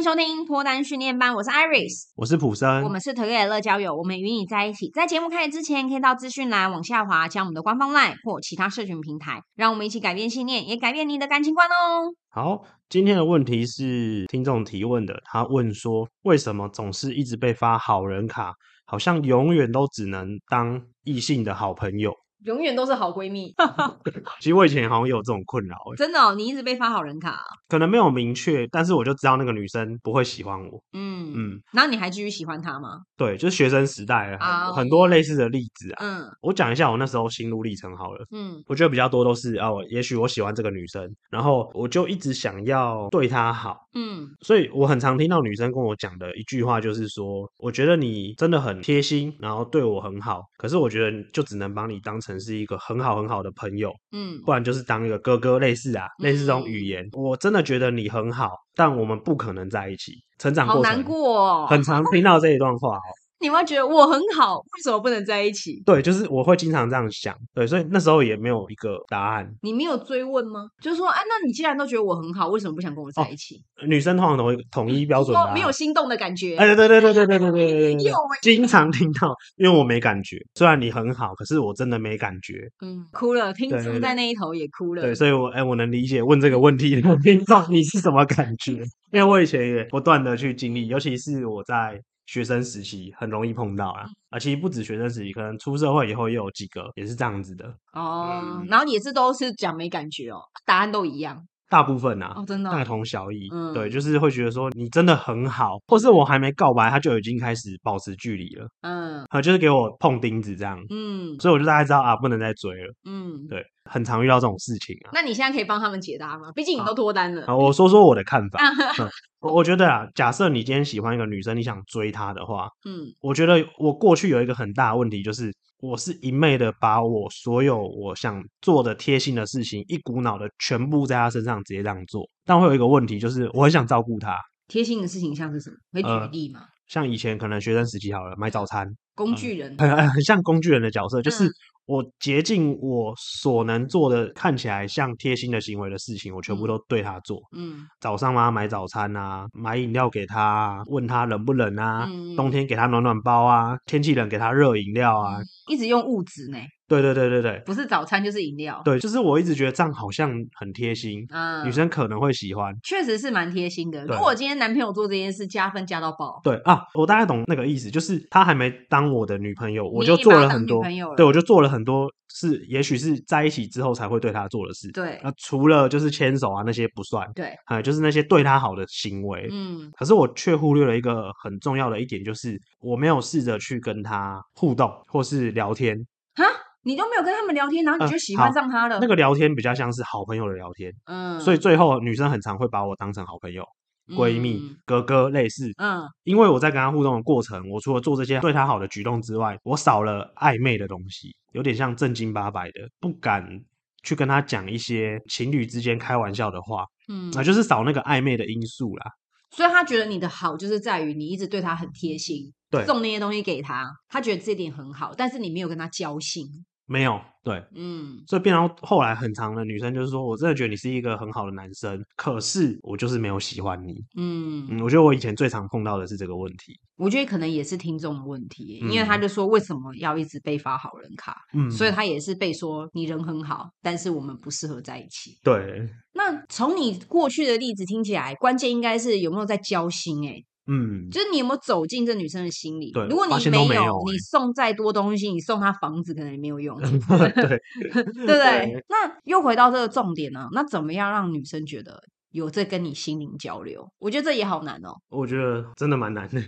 迎收听脱单训练班，我是 Iris，我是普森，我们是 Together 乐交友，我们与你在一起。在节目开始之前，可以到资讯栏往下滑，加我们的官方 LINE 或其他社群平台，让我们一起改变信念，也改变你的感情观哦。好，今天的问题是听众提问的，他问说，为什么总是一直被发好人卡，好像永远都只能当异性的好朋友？永远都是好闺蜜。其实我以前好像有这种困扰，真的哦，你一直被发好人卡，可能没有明确，但是我就知道那个女生不会喜欢我。嗯嗯，然后你还继续喜欢她吗？对，就是学生时代很，很多类似的例子啊。嗯，我讲一下我那时候心路历程好了。嗯，我觉得比较多都是哦，也许我喜欢这个女生，然后我就一直想要对她好。嗯，所以我很常听到女生跟我讲的一句话就是说，我觉得你真的很贴心，然后对我很好，可是我觉得就只能把你当成。是一个很好很好的朋友，嗯，不然就是当一个哥哥，类似啊，类似这种语言，我真的觉得你很好，但我们不可能在一起。成长过程，好难过，很常听到这一段话哦。你会觉得我很好，为什么不能在一起？对，就是我会经常这样想，对，所以那时候也没有一个答案。你没有追问吗？就是说，哎，那你既然都觉得我很好，为什么不想跟我在一起？哦、女生通常都会统一标准的，没有心动的感觉。哎，对对对对对对对对对，经常听到，因为我没感觉。虽然你很好，可是我真的没感觉。嗯，哭了，听众在那一头也哭了。对，所以我哎，我能理解问这个问题的 听众你是什么感觉？因为我以前也不断的去经历，尤其是我在。学生时期很容易碰到啊，啊，其实不止学生时期，可能出社会以后也有几个也是这样子的哦。嗯、然后也是都是讲没感觉哦，答案都一样。大部分啊，哦、真的、哦、大同小异。嗯，对，就是会觉得说你真的很好，或是我还没告白，他就已经开始保持距离了。嗯，啊，就是给我碰钉子这样。嗯，所以我就大概知道啊，不能再追了。嗯，对，很常遇到这种事情啊。那你现在可以帮他们解答吗？毕竟你都脱单了。好，我说说我的看法。嗯我我觉得啊，假设你今天喜欢一个女生，你想追她的话，嗯，我觉得我过去有一个很大的问题，就是我是一昧的把我所有我想做的贴心的事情，一股脑的全部在她身上直接这样做。但会有一个问题，就是我很想照顾她。贴心的事情像是什么？可以举例吗？呃，像以前可能学生时期好了，买早餐，工具人，很像工具人的角色，就是。嗯我竭尽我所能做的，看起来像贴心的行为的事情，我全部都对他做。嗯，早上帮他买早餐啊，买饮料给他啊，问他冷不冷啊，嗯，冬天给他暖暖包啊，天气冷给他热饮料啊，一直用物质呢。对对对对对，不是早餐就是饮料。对，就是我一直觉得这样好像很贴心，嗯，女生可能会喜欢，确实是蛮贴心的。如果今天男朋友做这件事，加分加到爆。对啊，我大概懂那个意思，就是他还没当我的女朋友，我就做了很多，对，我就做了很多是，也许是在一起之后才会对他做的事。对，那除了就是牵手啊那些不算，对，啊，就是那些对他好的行为，嗯，可是我却忽略了一个很重要的一点，就是我没有试着去跟他互动或是聊天。哈？你都没有跟他们聊天，然后你就喜欢上他了？呃、那个聊天比较像是好朋友的聊天，嗯，所以最后女生很常会把我当成好朋友、闺蜜、嗯、哥哥类似，嗯，因为我在跟他互动的过程，我除了做这些对他好的举动之外，我少了暧昧的东西，有点像正经八百的，不敢去跟他讲一些情侣之间开玩笑的话，嗯，那就是少那个暧昧的因素啦。所以他觉得你的好就是在于你一直对他很贴心，对，送那些东西给他，他觉得这点很好，但是你没有跟他交心。没有，对，嗯，所以变成后来很长的女生就是说，我真的觉得你是一个很好的男生，可是我就是没有喜欢你，嗯。嗯，我觉得我以前最常碰到的是这个问题，我觉得可能也是听众的问题，嗯，因为他就说为什么要一直被发好人卡，嗯，所以他也是被说你人很好，但是我们不适合在一起，对。那从你过去的例子听起来，关键应该是有没有在交心，欸，哎。嗯，就是你有没有走进这女生的心里？对，如果你没有，没有欸、你送再多东西，你送她房子可能也没有用，对 对不对？那又回到这个重点呢？那怎么样让女生觉得？有在跟你心灵交流，我觉得这也好难哦。我觉得真的蛮难的，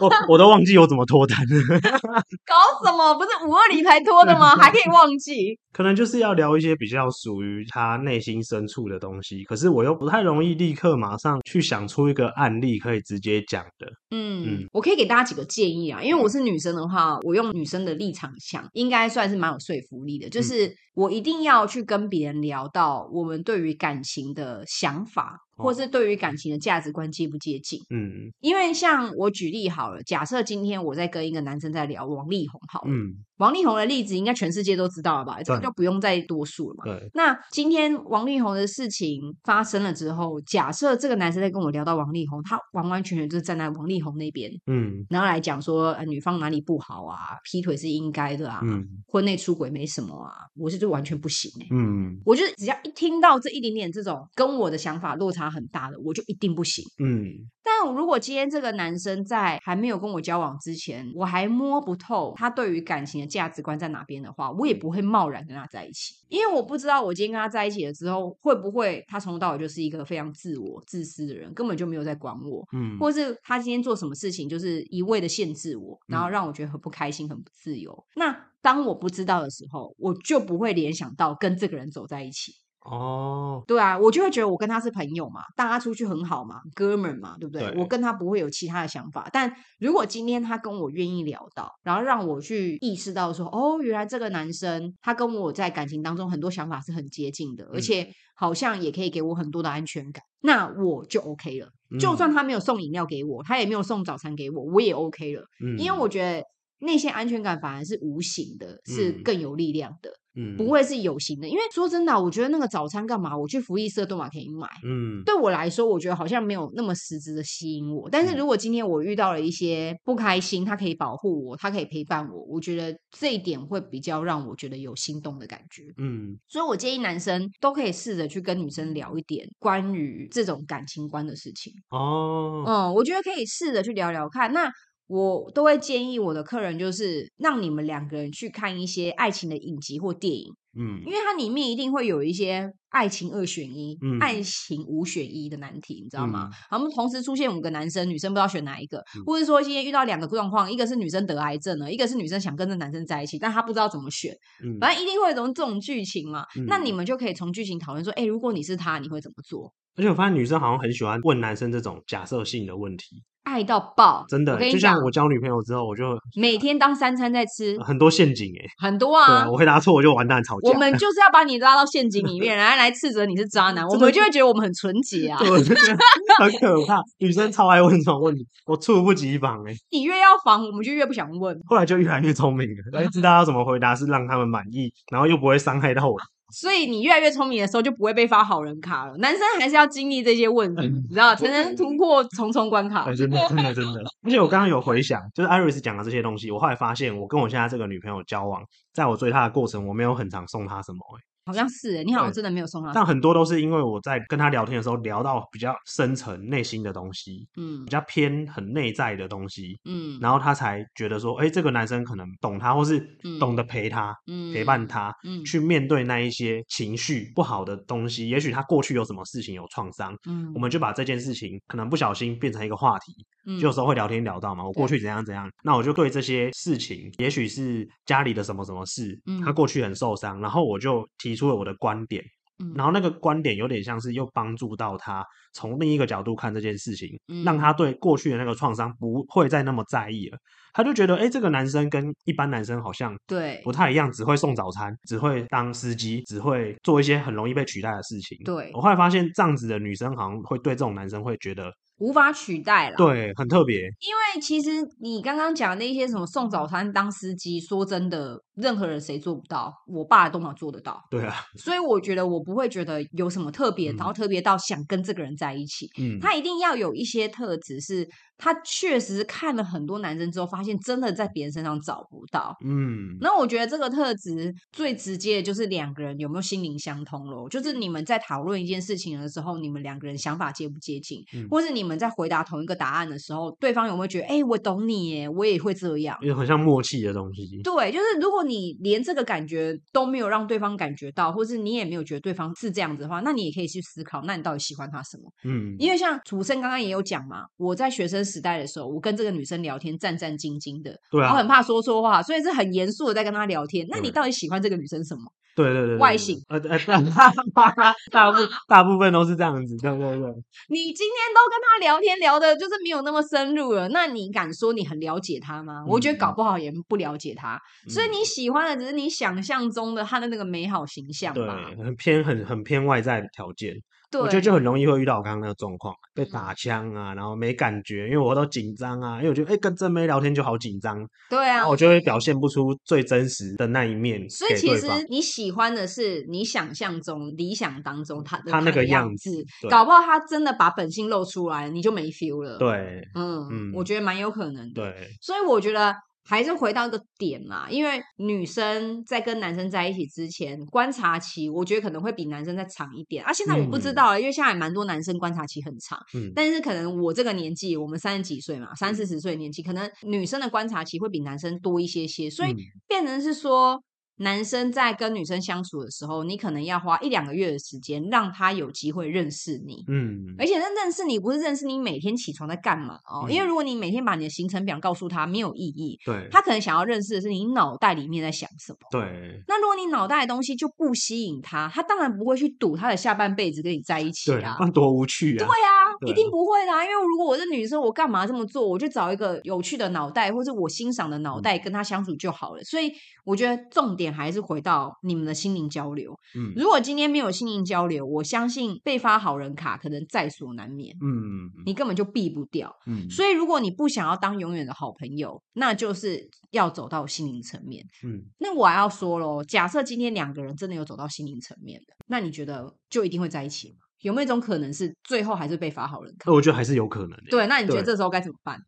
我我都忘记我怎么脱单了。搞什么？不是五二零才脱的吗？还可以忘记？可能就是要聊一些比较属于他内心深处的东西，可是我又不太容易立刻马上去想出一个案例可以直接讲的。嗯嗯，我可以给大家几个建议啊，因为我是女生的话，我用女生的立场想，应该算是蛮有说服力的。就是我一定要去跟别人聊到我们对于感情的想法。话，或是对于感情的价值观接不接近。嗯，因为像我举例好了，假设今天我在跟一个男生在聊王力宏好了，嗯。王力宏的例子应该全世界都知道了吧？这个就不用再多说了嘛。对。那今天王力宏的事情发生了之后，假设这个男生在跟我聊到王力宏，他完完全全就是站在王力宏那边，嗯，然后来讲说，呃，女方哪里不好啊？劈腿是应该的啊，嗯，婚内出轨没什么啊，我是就完全不行欸，嗯，我就只要一听到这一点点这种跟我的想法落差很大的，我就一定不行，嗯。但如果今天这个男生在还没有跟我交往之前，我还摸不透他对于感情的价值观在哪边的话，我也不会贸然跟他在一起，因为我不知道我今天跟他在一起了之后，会不会他从头到尾就是一个非常自我、自私的人，根本就没有在管我，嗯，或是他今天做什么事情就是一味的限制我，然后让我觉得很不开心、很不自由。那当我不知道的时候，我就不会联想到跟这个人走在一起。哦，对啊，我就会觉得我跟他是朋友嘛，大家出去很好嘛，哥们嘛，对不对？对。我跟他不会有其他的想法。但如果今天他跟我愿意聊到，然后让我去意识到说，哦，原来这个男生他跟我在感情当中很多想法是很接近的，而且好像也可以给我很多的安全感，那我就 OK 了。就算他没有送饮料给我，他也没有送早餐给我，我也 OK 了。嗯，因为我觉得那些安全感反而是无形的，是更有力量的。嗯，不会是有形的，因为说真的，我觉得那个早餐干嘛？我去福利社都嘛可以买。嗯，对我来说，我觉得好像没有那么实质的吸引我。但是如果今天我遇到了一些不开心，他可以保护我，他可以陪伴我，我觉得这一点会比较让我觉得有心动的感觉。嗯，所以我建议男生都可以试着去跟女生聊一点关于这种感情观的事情。哦，嗯，我觉得可以试着去聊聊看。那。我都会建议我的客人，就是让你们两个人去看一些爱情的影集或电影，嗯，因为它里面一定会有一些爱情二选一、嗯、爱情五选一的难题，你知道吗？他们、嗯、同时出现五个男生，女生不知道选哪一个，嗯、或者说今天遇到两个状况，一个是女生得癌症了，一个是女生想跟这男生在一起，但她不知道怎么选，嗯、反正一定会有这种这种剧情嘛。嗯、那你们就可以从剧情讨论说，哎，如果你是他，你会怎么做？而且我发现女生好像很喜欢问男生这种假设性的问题。爱到爆，真的，就像我交女朋友之后，我就每天当三餐在吃，很多陷阱哎，很多啊。对，我回答错我就完蛋，吵架。我们就是要把你拉到陷阱里面，然后来斥责你是渣男，我们就会觉得我们很纯洁啊。对，很可怕，女生超爱问这种问题，我猝不及防哎。你越要防，我们就越不想问。后来就越来越聪明了，来知道要怎么回答是让他们满意，然后又不会伤害到我。所以你越来越聪明的时候，就不会被发好人卡了。男生还是要经历这些问题，嗯、你知道，才能突破重重关卡。真的，真的，真的。而且我刚刚有回想，就是艾瑞斯讲的这些东西，我后来发现，我跟我现在这个女朋友交往，在我追她的过程，我没有很常送她什么、欸。好像是，你好像真的没有送他。但很多都是因为我在跟他聊天的时候聊到比较深层内心的东西，嗯，比较偏很内在的东西，嗯，然后他才觉得说，哎，这个男生可能懂他，或是懂得陪他，嗯，陪伴他，嗯，去面对那一些情绪不好的东西。也许他过去有什么事情有创伤，嗯，我们就把这件事情可能不小心变成一个话题，嗯，就有时候会聊天聊到嘛，我过去怎样怎样，那我就对这些事情，也许是家里的什么什么事，嗯，他过去很受伤，然后我就提。提出了我的观点，嗯然后那个观点有点像是又帮助到他从另一个角度看这件事情，嗯让他对过去的那个创伤不会再那么在意了。他就觉得，哎，这个男生跟一般男生好像对不太一样，只会送早餐，只会当司机，只会做一些很容易被取代的事情。对，我后来发现，这样子的女生好像会对这种男生会觉得。无法取代了，对，很特别。因为其实你刚刚讲那些什么送早餐、当司机，说真的，任何人谁做不到？我爸都能做得到。对啊，所以我觉得我不会觉得有什么特别，嗯、然后特别到想跟这个人在一起。嗯，他一定要有一些特质是。他确实看了很多男生之后，发现真的在别人身上找不到。嗯，那我觉得这个特质最直接的就是两个人有没有心灵相通咯，就是你们在讨论一件事情的时候，你们两个人想法接不接近，嗯、或是你们在回答同一个答案的时候，对方有没有觉得，哎、欸，我懂你耶，我也会这样，因为很像默契的东西。对，就是如果你连这个感觉都没有让对方感觉到，或是你也没有觉得对方是这样子的话，那你也可以去思考，那你到底喜欢他什么？嗯，因为像楚生刚刚也有讲嘛，我在学生。时代的时候，我跟这个女生聊天战战兢兢的，对啊，我很怕说错话，所以是很严肃的在跟她聊天。那你到底喜欢这个女生什么？对对对，外形呃呃，大部大部分都是这样子，对对对。你今天都跟他聊天聊的，就是没有那么深入了。那你敢说你很了解他吗？我觉得搞不好也不了解他。所以你喜欢的只是你想象中的他的那个美好形象吧，对，很偏很很偏外在的条件。对我觉得就很容易会遇到我刚刚那个状况，被打枪啊，然后没感觉，因为我都紧张啊，因为我觉得哎、欸、跟真妹聊天就好紧张，对啊，我就会表现不出最真实的那一面。所以其实你喜欢的是你想象中、理想当中他的他那个样子，搞不好他真的把本性露出来，你就没 feel 了。对，嗯嗯，我觉得蛮有可能的。对，所以我觉得。还是回到一个点啦，因为女生在跟男生在一起之前，观察期我觉得可能会比男生再长一点。啊。现在我不知道了，嗯、因为现在还蛮多男生观察期很长，嗯，但是可能我这个年纪，我们三十几岁嘛，三四十岁年纪，可能女生的观察期会比男生多一些些，所以变成是说。男生在跟女生相处的时候，你可能要花一两个月的时间，让他有机会认识你。嗯，而且那认识你不是认识你每天起床在干嘛哦，嗯、因为如果你每天把你的行程表告诉他，没有意义。对，他可能想要认识的是你脑袋里面在想什么。对，那如果你脑袋的东西就不吸引他，他当然不会去赌他的下半辈子跟你在一起啊。那多无趣啊！对啊，对一定不会的啊，因为如果我是女生，我干嘛这么做？我就找一个有趣的脑袋，或者我欣赏的脑袋跟他相处就好了。嗯、所以我觉得重点还是回到。你们的心灵交流，嗯，如果今天没有心灵交流，我相信被发好人卡可能在所难免，嗯，你根本就避不掉，嗯，所以如果你不想要当永远的好朋友，那就是要走到心灵层面，嗯，那我还要说喽，假设今天两个人真的有走到心灵层面的，那你觉得就一定会在一起吗？有没有一种可能是最后还是被发好人卡？我觉得还是有可能的，对，那你觉得这时候该怎么办？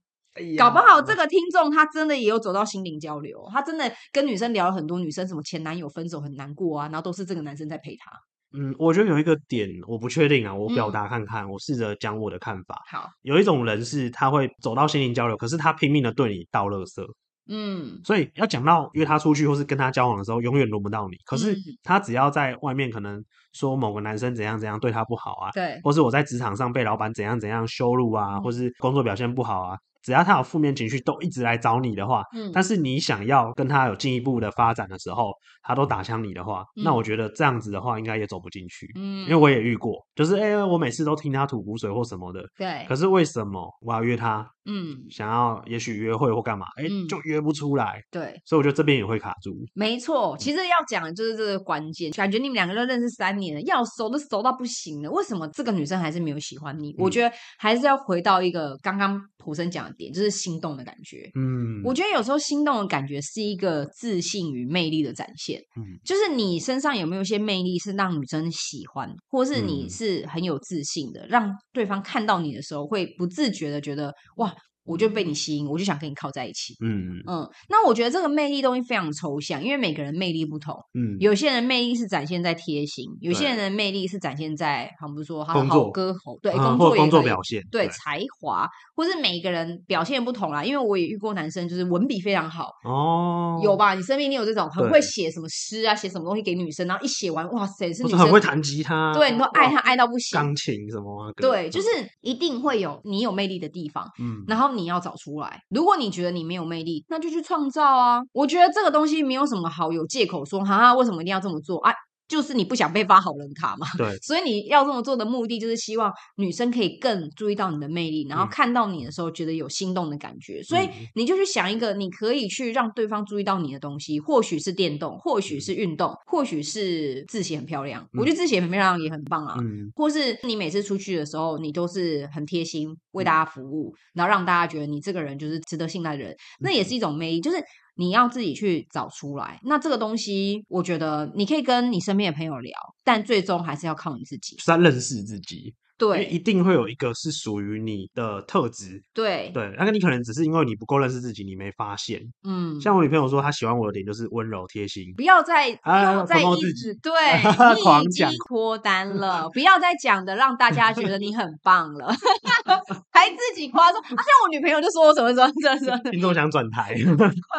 搞不好这个听众他真的也有走到心灵交流，他真的跟女生聊了很多，女生什么前男友分手很难过啊，然后都是这个男生在陪她。嗯，我觉得有一个点我不确定啊，我表达看看，嗯、我试着讲我的看法。好，有一种人是他会走到心灵交流，可是他拼命的对你倒垃圾。嗯，所以要讲到约他出去或是跟他交往的时候，永远轮不到你。可是他只要在外面可能说某个男生怎样怎样对他不好啊，对，或是我在职场上被老板怎样怎样羞辱啊，嗯、或是工作表现不好啊。只要他有负面情绪，都一直来找你的话，嗯，但是你想要跟他有进一步的发展的时候，他都打枪你的话，嗯、那我觉得这样子的话，应该也走不进去，嗯，因为我也遇过，就是哎、欸，我每次都听他吐苦水或什么的，对，可是为什么我要约他？嗯，想要也许约会或干嘛，哎、欸，就约不出来，对，所以我觉得这边也会卡住。没错，其实要讲的就是这个关键，感觉你们两个都认识三年了，要熟都熟到不行了，为什么这个女生还是没有喜欢你？嗯、我觉得还是要回到一个刚刚普生讲的点，就是心动的感觉。嗯，我觉得有时候心动的感觉是一个自信与魅力的展现。嗯，就是你身上有没有一些魅力是让女生喜欢，或是你是很有自信的，让对方看到你的时候会不自觉的觉得哇。我就被你吸引，我就想跟你靠在一起。嗯嗯，那我觉得这个魅力东西非常抽象，因为每个人魅力不同。嗯，有些人魅力是展现在贴心，有些人的魅力是展现在，好比说他好歌喉，对，工作工作表现，对才华，或是每一个人表现不同啦。因为我也遇过男生，就是文笔非常好哦，有吧？你身边你有这种很会写什么诗啊，写什么东西给女生，然后一写完，哇塞，是女生很会弹吉他，对，你都爱他爱到不行，钢琴什么，对，就是一定会有你有魅力的地方，嗯，然后。你要找出来。如果你觉得你没有魅力，那就去创造啊！我觉得这个东西没有什么好有借口说，哈哈，为什么一定要这么做啊？就是你不想被发好人卡嘛？对，所以你要这么做的目的，就是希望女生可以更注意到你的魅力，然后看到你的时候觉得有心动的感觉。嗯、所以你就去想一个你可以去让对方注意到你的东西，或许是电动，或许是运动，或许是字写很漂亮。嗯、我觉得字写很漂亮也很棒啊。嗯，或是你每次出去的时候，你都是很贴心为大家服务，嗯、然后让大家觉得你这个人就是值得信赖的人，那也是一种魅力，就是。你要自己去找出来，那这个东西，我觉得你可以跟你身边的朋友聊，但最终还是要靠你自己，是要认识自己。对，一定会有一个是属于你的特质。对对，那个你可能只是因为你不够认识自己，你没发现。嗯，像我女朋友说，她喜欢我的点就是温柔贴心。不要再不要再一直 对，你已经脱单 了，不要再讲的让大家觉得你很棒了，还自己夸说。啊，像我女朋友就说我什么什么什么，听众想转台。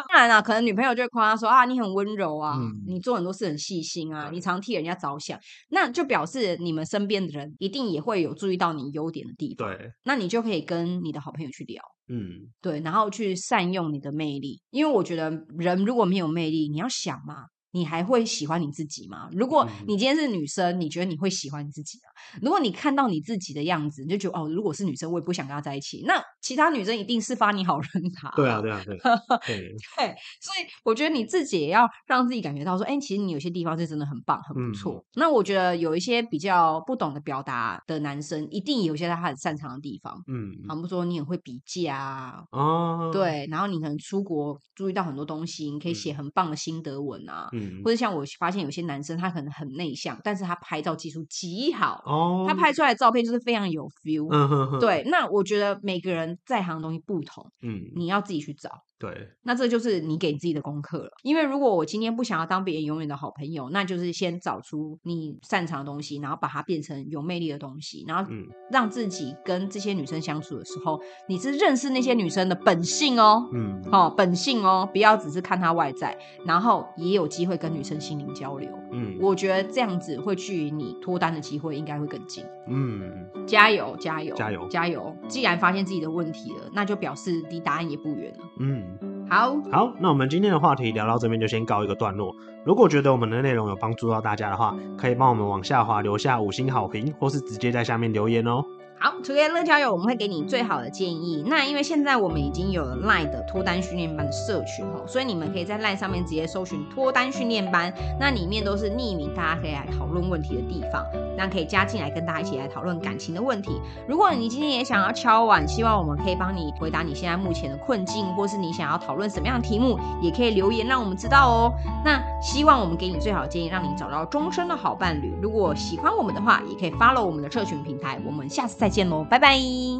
当然了，可能女朋友就会夸她说啊，你很温柔啊，你做很多事很细心啊，你常替人家着想，那就表示你们身边的人一定也会有。有注意到你优点的地方，对，那你就可以跟你的好朋友去聊，嗯，对，然后去善用你的魅力，因为我觉得人如果没有魅力，你要想嘛，你还会喜欢你自己吗？如果你今天是女生，你觉得你会喜欢你自己吗？如果你看到你自己的样子，你就觉得哦，如果是女生，我也不想跟她在一起。那其他女生一定是发你好人卡。对啊，对啊，对。对，对，所以我觉得你自己也要让自己感觉到说，哎，其实你有些地方是真的很棒，很不错。嗯、那我觉得有一些比较不懂得表达的男生，一定有些他很擅长的地方。嗯，好比说你很会比价啊，哦，对，然后你可能出国注意到很多东西，你可以写很棒的心得文啊。嗯或者像我发现有些男生他可能很内向，但是他拍照技术极好哦，他拍出来的照片就是非常有 feel。嗯哼哼。对，那我觉得每个人在行的东西不同，嗯，你要自己去找。对，那这就是你给自己的功课了。因为如果我今天不想要当别人永远的好朋友，那就是先找出你擅长的东西，然后把它变成有魅力的东西，然后让自己跟这些女生相处的时候，你是认识那些女生的本性哦，嗯，哦，本性哦，不要只是看她外在，然后也有机会跟女生心灵交流。嗯，我觉得这样子会距离你脱单的机会应该会更近。嗯，加油，加油，加油，加油！既然发现自己的问题了，那就表示离答案也不远了。嗯。好好，那我们今天的话题聊到这边就先告一个段落。如果觉得我们的内容有帮助到大家的话，可以帮我们往下滑留下五星好评，或是直接在下面留言哦。好特别乐交友，我们会给你最好的建议。那因为现在我们已经有了 LINE 的脱单训练班的社群哦，所以你们可以在 LINE 上面直接搜寻脱单训练班，那里面都是匿名，大家可以来讨论问题的地方。那可以加进来跟大家一起来讨论感情的问题。如果你今天也想要敲碗，希望我们可以帮你回答你现在目前的困境，或是你想要讨论什么样的题目，也可以留言让我们知道哦。那希望我们给你最好的建议，让你找到终身的好伴侣。如果喜欢我们的话，也可以 follow 我们的社群平台。我们下次再见喽，拜拜。